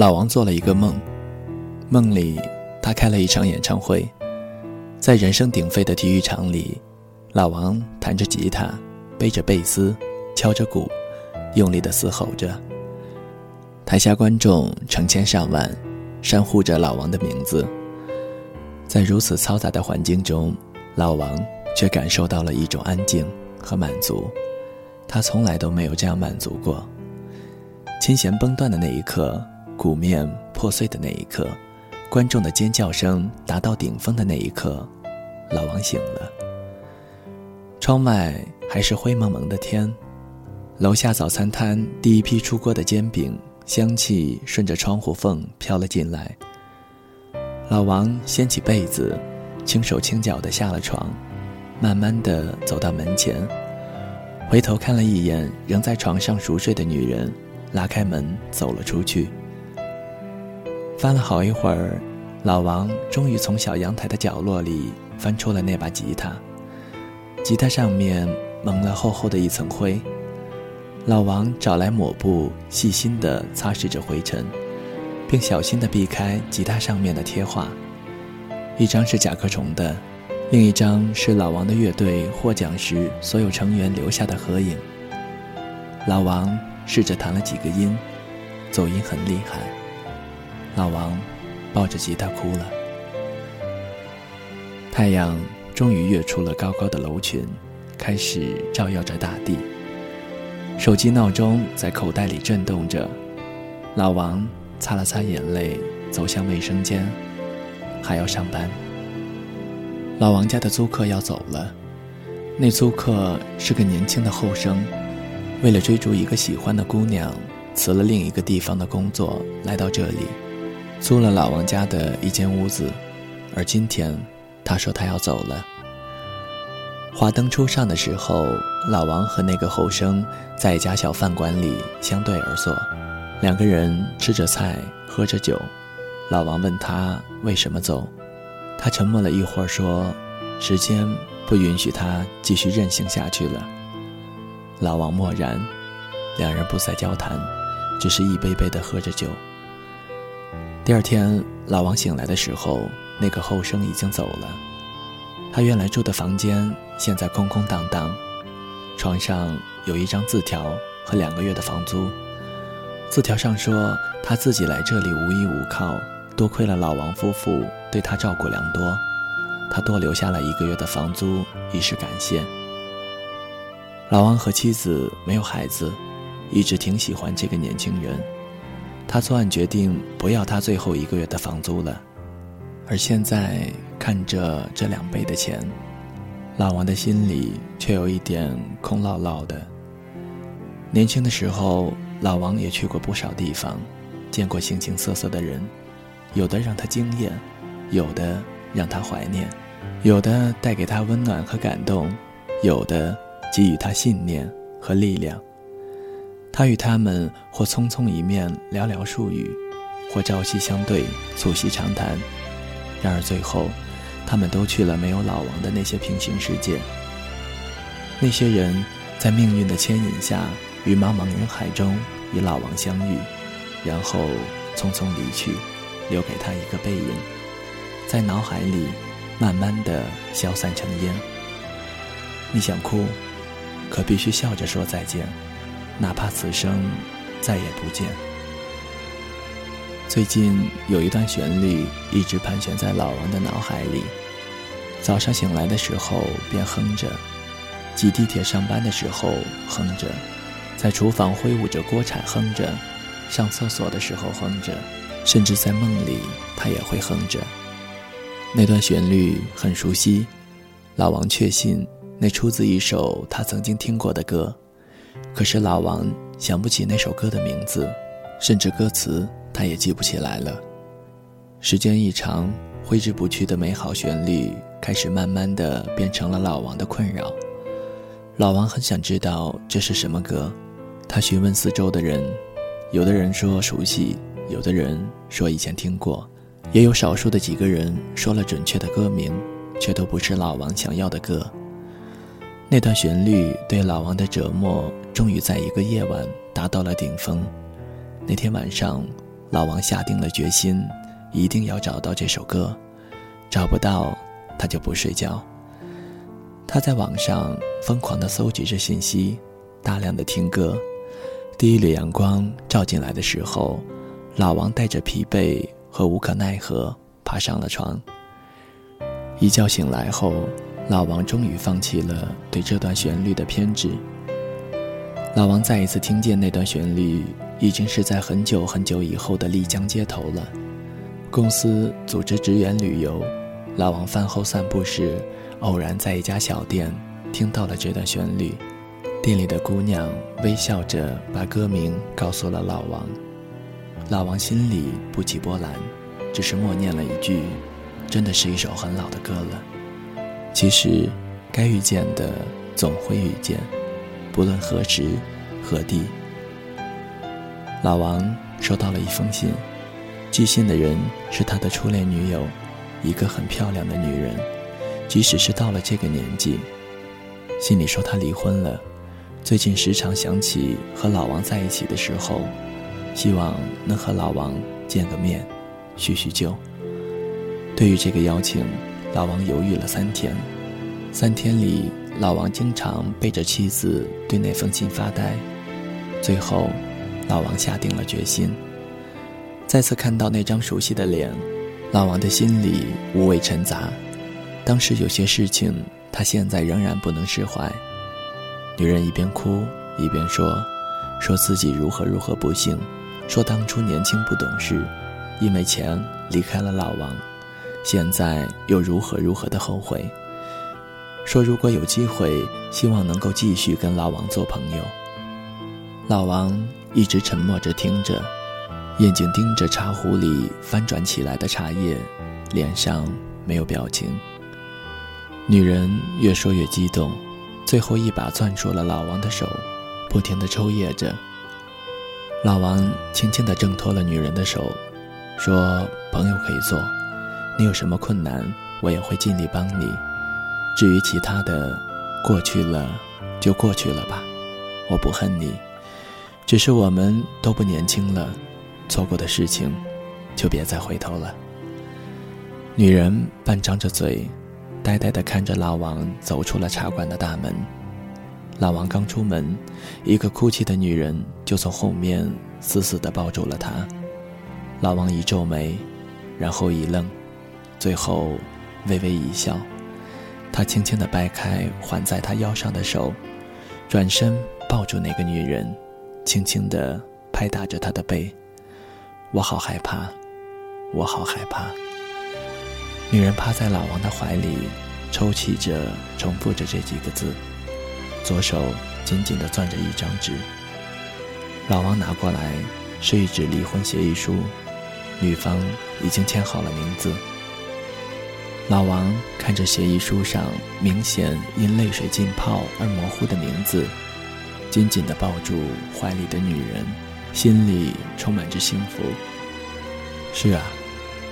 老王做了一个梦，梦里他开了一场演唱会，在人声鼎沸的体育场里，老王弹着吉他，背着贝斯，敲着鼓，用力地嘶吼着。台下观众成千上万，山呼着老王的名字。在如此嘈杂的环境中，老王却感受到了一种安静和满足，他从来都没有这样满足过。琴弦崩断的那一刻。鼓面破碎的那一刻，观众的尖叫声达到顶峰的那一刻，老王醒了。窗外还是灰蒙蒙的天，楼下早餐摊第一批出锅的煎饼香气顺着窗户缝飘了进来。老王掀起被子，轻手轻脚地下了床，慢慢地走到门前，回头看了一眼仍在床上熟睡的女人，拉开门走了出去。翻了好一会儿，老王终于从小阳台的角落里翻出了那把吉他。吉他上面蒙了厚厚的一层灰。老王找来抹布，细心地擦拭着灰尘，并小心地避开吉他上面的贴画。一张是甲壳虫的，另一张是老王的乐队获奖时所有成员留下的合影。老王试着弹了几个音，走音很厉害。老王抱着吉他哭了。太阳终于跃出了高高的楼群，开始照耀着大地。手机闹钟在口袋里震动着。老王擦了擦眼泪，走向卫生间，还要上班。老王家的租客要走了，那租客是个年轻的后生，为了追逐一个喜欢的姑娘，辞了另一个地方的工作，来到这里。租了老王家的一间屋子，而今天，他说他要走了。华灯初上的时候，老王和那个后生在一家小饭馆里相对而坐，两个人吃着菜，喝着酒。老王问他为什么走，他沉默了一会儿说：“时间不允许他继续任性下去了。”老王默然，两人不再交谈，只是一杯杯的喝着酒。第二天，老王醒来的时候，那个后生已经走了。他原来住的房间现在空空荡荡，床上有一张字条和两个月的房租。字条上说他自己来这里无依无靠，多亏了老王夫妇对他照顾良多，他多留下了一个月的房租以示感谢。老王和妻子没有孩子，一直挺喜欢这个年轻人。他作案决定不要他最后一个月的房租了，而现在看着这两倍的钱，老王的心里却有一点空落落的。年轻的时候，老王也去过不少地方，见过形形色色的人，有的让他惊艳，有的让他怀念，有的带给他温暖和感动，有的给予他信念和力量。他与他们或匆匆一面寥寥数语，或朝夕相对促膝长谈。然而最后，他们都去了没有老王的那些平行世界。那些人在命运的牵引下，于茫茫人海中与老王相遇，然后匆匆离去，留给他一个背影，在脑海里慢慢的消散成烟。你想哭，可必须笑着说再见。哪怕此生再也不见。最近有一段旋律一直盘旋在老王的脑海里，早上醒来的时候便哼着，挤地铁上班的时候哼着，在厨房挥舞着锅铲哼着，上厕所的时候哼着，甚至在梦里他也会哼着。那段旋律很熟悉，老王确信那出自一首他曾经听过的歌。可是老王想不起那首歌的名字，甚至歌词他也记不起来了。时间一长，挥之不去的美好旋律开始慢慢的变成了老王的困扰。老王很想知道这是什么歌，他询问四周的人，有的人说熟悉，有的人说以前听过，也有少数的几个人说了准确的歌名，却都不是老王想要的歌。那段旋律对老王的折磨，终于在一个夜晚达到了顶峰。那天晚上，老王下定了决心，一定要找到这首歌，找不到，他就不睡觉。他在网上疯狂地搜集着信息，大量的听歌。第一缕阳光照进来的时候，老王带着疲惫和无可奈何爬上了床。一觉醒来后，老王终于放弃了对这段旋律的偏执。老王再一次听见那段旋律，已经是在很久很久以后的丽江街头了。公司组织职员旅游，老王饭后散步时，偶然在一家小店听到了这段旋律。店里的姑娘微笑着把歌名告诉了老王，老王心里不起波澜，只是默念了一句：“真的是一首很老的歌了。”其实，该遇见的总会遇见。不论何时何地，老王收到了一封信，寄信的人是他的初恋女友，一个很漂亮的女人。即使是到了这个年纪，信里说她离婚了，最近时常想起和老王在一起的时候，希望能和老王见个面，叙叙旧。对于这个邀请，老王犹豫了三天，三天里。老王经常背着妻子对那封信发呆，最后，老王下定了决心。再次看到那张熟悉的脸，老王的心里五味陈杂。当时有些事情，他现在仍然不能释怀。女人一边哭一边说，说自己如何如何不幸，说当初年轻不懂事，因为钱离开了老王，现在又如何如何的后悔。说：“如果有机会，希望能够继续跟老王做朋友。”老王一直沉默着听着，眼睛盯着茶壶里翻转起来的茶叶，脸上没有表情。女人越说越激动，最后一把攥住了老王的手，不停地抽噎着。老王轻轻地挣脱了女人的手，说：“朋友可以做，你有什么困难，我也会尽力帮你。”至于其他的，过去了，就过去了吧。我不恨你，只是我们都不年轻了，错过的事情，就别再回头了。女人半张着嘴，呆呆地看着老王走出了茶馆的大门。老王刚出门，一个哭泣的女人就从后面死死地抱住了他。老王一皱眉，然后一愣，最后微微一笑。他轻轻地掰开环在他腰上的手，转身抱住那个女人，轻轻地拍打着她的背。我好害怕，我好害怕。女人趴在老王的怀里，抽泣着，重复着这几个字，左手紧紧地攥着一张纸。老王拿过来，是一纸离婚协议书，女方已经签好了名字。老王看着协议书上明显因泪水浸泡而模糊的名字，紧紧地抱住怀里的女人，心里充满着幸福。是啊，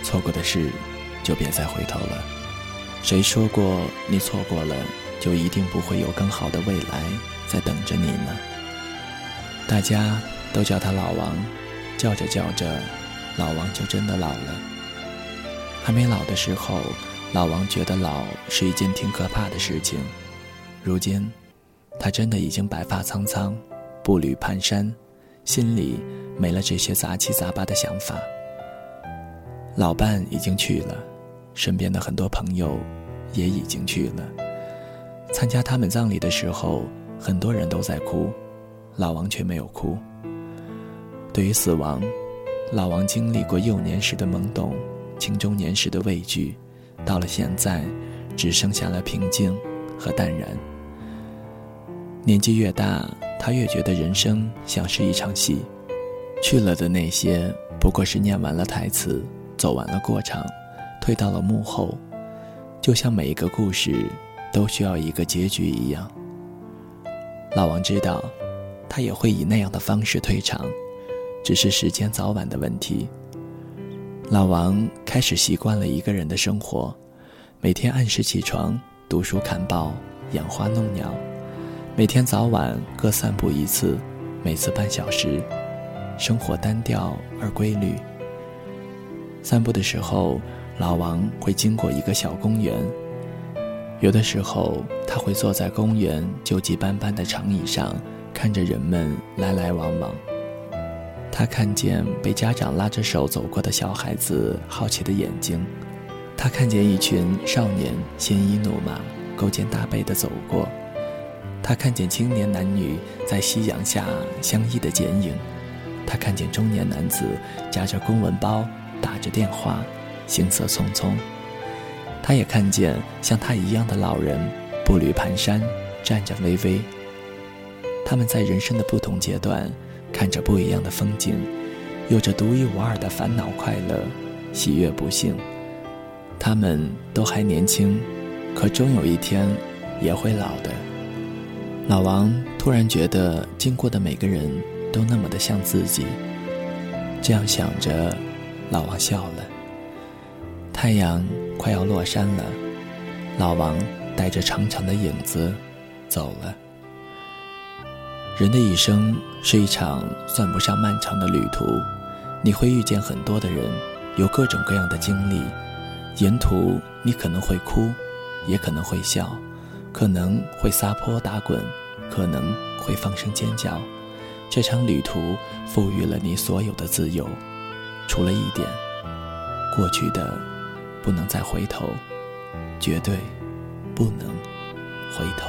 错过的事，就别再回头了。谁说过你错过了，就一定不会有更好的未来在等着你呢？大家都叫他老王，叫着叫着，老王就真的老了。还没老的时候。老王觉得老是一件挺可怕的事情，如今，他真的已经白发苍苍，步履蹒跚，心里没了这些杂七杂八的想法。老伴已经去了，身边的很多朋友也已经去了。参加他们葬礼的时候，很多人都在哭，老王却没有哭。对于死亡，老王经历过幼年时的懵懂，青中年时的畏惧。到了现在，只剩下了平静和淡然。年纪越大，他越觉得人生像是一场戏，去了的那些不过是念完了台词，走完了过场，退到了幕后，就像每一个故事都需要一个结局一样。老王知道，他也会以那样的方式退场，只是时间早晚的问题。老王开始习惯了一个人的生活，每天按时起床，读书看报，养花弄鸟，每天早晚各散步一次，每次半小时。生活单调而规律。散步的时候，老王会经过一个小公园。有的时候，他会坐在公园旧迹斑斑的长椅上，看着人们来来往往。他看见被家长拉着手走过的小孩子好奇的眼睛，他看见一群少年鲜衣怒马、勾肩搭背的走过，他看见青年男女在夕阳下相依的剪影，他看见中年男子夹着公文包打着电话，行色匆匆。他也看见像他一样的老人，步履蹒跚，站着微微。他们在人生的不同阶段，看着不一样的风景，有着独一无二的烦恼、快乐、喜悦、不幸。他们都还年轻，可终有一天也会老的。老王突然觉得，经过的每个人都那么的像自己。这样想着，老王笑了。太阳。快要落山了，老王带着长长的影子走了。人的一生是一场算不上漫长的旅途，你会遇见很多的人，有各种各样的经历。沿途你可能会哭，也可能会笑，可能会撒泼打滚，可能会放声尖叫。这场旅途赋予了你所有的自由，除了一点，过去的。不能再回头，绝对不能回头。